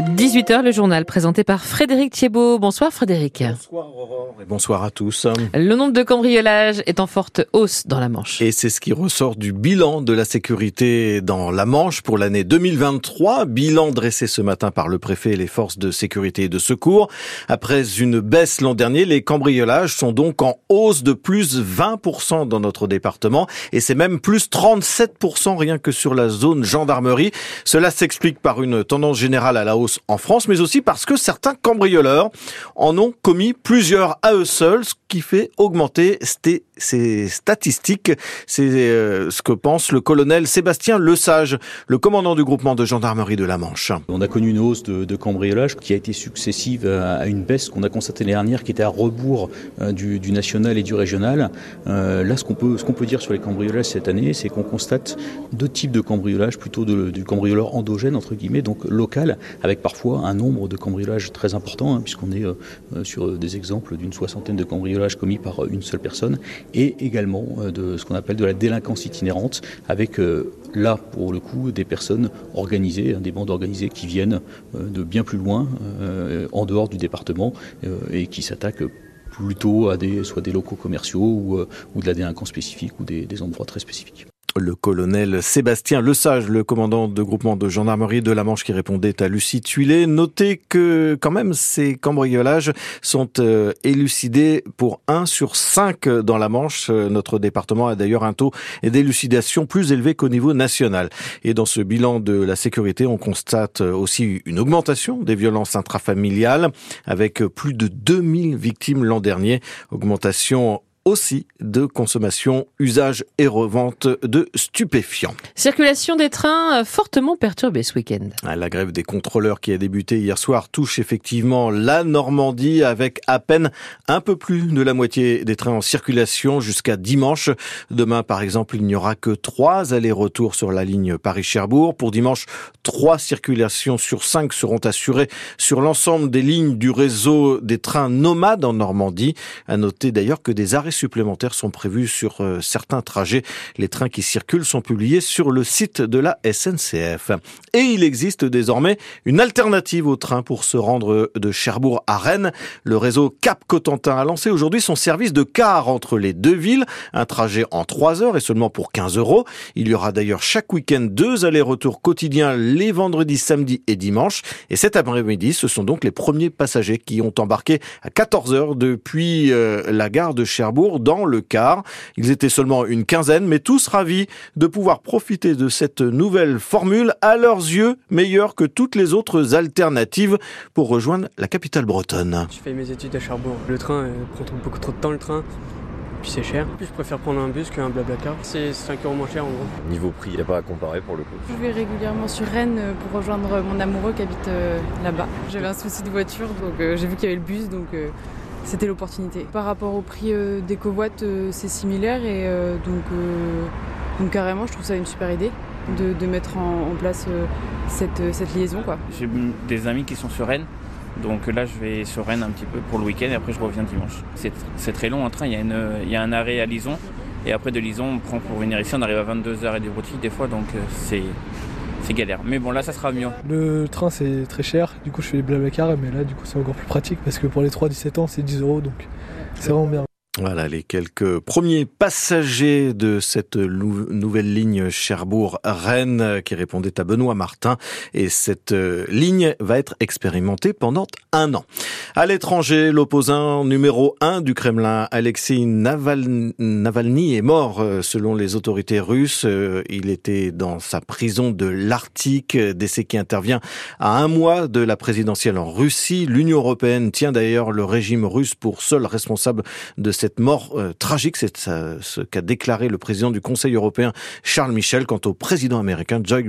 18h, le journal présenté par Frédéric Thiebaud. Bonsoir Frédéric. Bonsoir Aurore et bonsoir à tous. Le nombre de cambriolages est en forte hausse dans la Manche. Et c'est ce qui ressort du bilan de la sécurité dans la Manche pour l'année 2023. Bilan dressé ce matin par le préfet et les forces de sécurité et de secours. Après une baisse l'an dernier, les cambriolages sont donc en hausse de plus 20% dans notre département. Et c'est même plus 37% rien que sur la zone gendarmerie. Cela s'explique par une tendance générale à la hausse en France, mais aussi parce que certains cambrioleurs en ont commis plusieurs à eux seuls, ce qui fait augmenter ces statistiques. C'est euh, ce que pense le colonel Sébastien Lesage, le commandant du groupement de gendarmerie de la Manche. On a connu une hausse de, cambriolage qui a été successive à une baisse qu'on a constatée l'année dernière, qui était à rebours euh, du, national et du régional. Euh, là, ce qu'on peut, ce qu'on peut dire sur les cambriolages cette année, c'est qu'on constate deux types de cambriolage, plutôt du cambrioleur endogène entre guillemets, donc local, avec avec parfois un nombre de cambriolages très important, hein, puisqu'on est euh, euh, sur des exemples d'une soixantaine de cambriolages commis par une seule personne, et également euh, de ce qu'on appelle de la délinquance itinérante, avec là, pour le coup, des personnes organisées, hein, des bandes organisées qui viennent de bien plus loin, en dehors du département, et qui s'attaquent plutôt à des, soit des locaux commerciaux ou de la délinquance spécifique ou des endroits très spécifiques le colonel Sébastien Lesage, le commandant de groupement de gendarmerie de la Manche qui répondait à Lucie Tuilé. Notez que quand même ces cambriolages sont euh, élucidés pour 1 sur 5 dans la Manche. Euh, notre département a d'ailleurs un taux d'élucidation plus élevé qu'au niveau national. Et dans ce bilan de la sécurité, on constate aussi une augmentation des violences intrafamiliales avec plus de 2000 victimes l'an dernier. Augmentation aussi de consommation, usage et revente de stupéfiants. Circulation des trains euh, fortement perturbée ce week-end. Ah, la grève des contrôleurs qui a débuté hier soir touche effectivement la Normandie avec à peine un peu plus de la moitié des trains en circulation jusqu'à dimanche. Demain, par exemple, il n'y aura que trois allers-retours sur la ligne Paris-Cherbourg. Pour dimanche, trois circulations sur cinq seront assurées sur l'ensemble des lignes du réseau des trains nomades en Normandie. À noter d'ailleurs que des arrêts supplémentaires sont prévus sur euh, certains trajets. Les trains qui circulent sont publiés sur le site de la SNCF. Et il existe désormais une alternative au train pour se rendre de Cherbourg à Rennes. Le réseau Cap Cotentin a lancé aujourd'hui son service de car entre les deux villes. Un trajet en 3 heures et seulement pour 15 euros. Il y aura d'ailleurs chaque week-end deux allers-retours quotidiens les vendredis, samedis et dimanches. Et cet après-midi, ce sont donc les premiers passagers qui ont embarqué à 14 heures depuis euh, la gare de Cherbourg dans le car. Ils étaient seulement une quinzaine, mais tous ravis de pouvoir profiter de cette nouvelle formule, à leurs yeux meilleure que toutes les autres alternatives pour rejoindre la capitale bretonne. Je fais mes études à Cherbourg. Le train euh, prend beaucoup trop de temps, le train. Puis c'est cher. Puis je préfère prendre un bus qu'un blablacar. C'est 5 euros moins cher en gros. Niveau prix, il n'y a pas à comparer pour le coup. Je vais régulièrement sur Rennes euh, pour rejoindre mon amoureux qui habite euh, là-bas. J'avais un souci de voiture, donc j'ai vu qu'il y avait le bus, donc c'était l'opportunité. Par rapport au prix euh, des covoites, euh, c'est similaire et euh, donc, carrément, je trouve ça une super idée de, mettre en, place cette, liaison. J'ai des amis qui sont sur Rennes. Donc là, je vais sur Rennes un petit peu pour le week-end et après, je reviens dimanche. C'est très long en train. Il y, a un arrêt à Lison. Et après, de Lison, on prend pour venir ici. On arrive à 22h et des des fois. Donc c'est c'est galère. Mais bon, là, ça sera mieux. Le train, c'est très cher. Du coup, je fais les car, mais là, du coup, c'est encore plus pratique parce que pour les 3-17 ans, c'est 10 euros. Donc, c'est vraiment bien. Voilà les quelques premiers passagers de cette nouvelle ligne Cherbourg-Rennes qui répondait à Benoît Martin. Et cette euh, ligne va être expérimentée pendant un an. À l'étranger, l'opposant numéro un du Kremlin, Alexei Navalny, est mort euh, selon les autorités russes. Euh, il était dans sa prison de l'Arctique, décès qui intervient à un mois de la présidentielle en Russie. L'Union européenne tient d'ailleurs le régime russe pour seul responsable de mort euh, tragique. C'est ce qu'a déclaré le président du Conseil européen Charles Michel. Quant au président américain Joe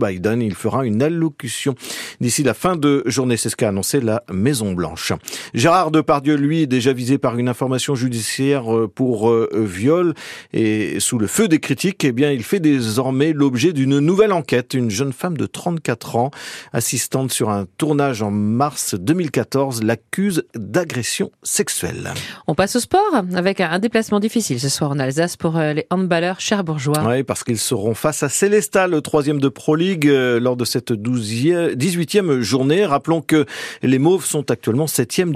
Biden, il fera une allocution d'ici la fin de journée. C'est ce qu'a annoncé la Maison Blanche. Gérard Depardieu, lui, est déjà visé par une information judiciaire euh, pour euh, viol et sous le feu des critiques, eh bien, il fait désormais l'objet d'une nouvelle enquête. Une jeune femme de 34 ans, assistante sur un tournage en mars 2014, l'accuse d'agression sexuelle. On passe au sport avec un déplacement difficile ce soir en Alsace pour euh, les handballeurs cherbourgeois. Oui, parce qu'ils seront face à Célestat, le troisième de Pro League, euh, lors de cette 12e, 18e journée. Rappelons que les Mauves sont actuellement septième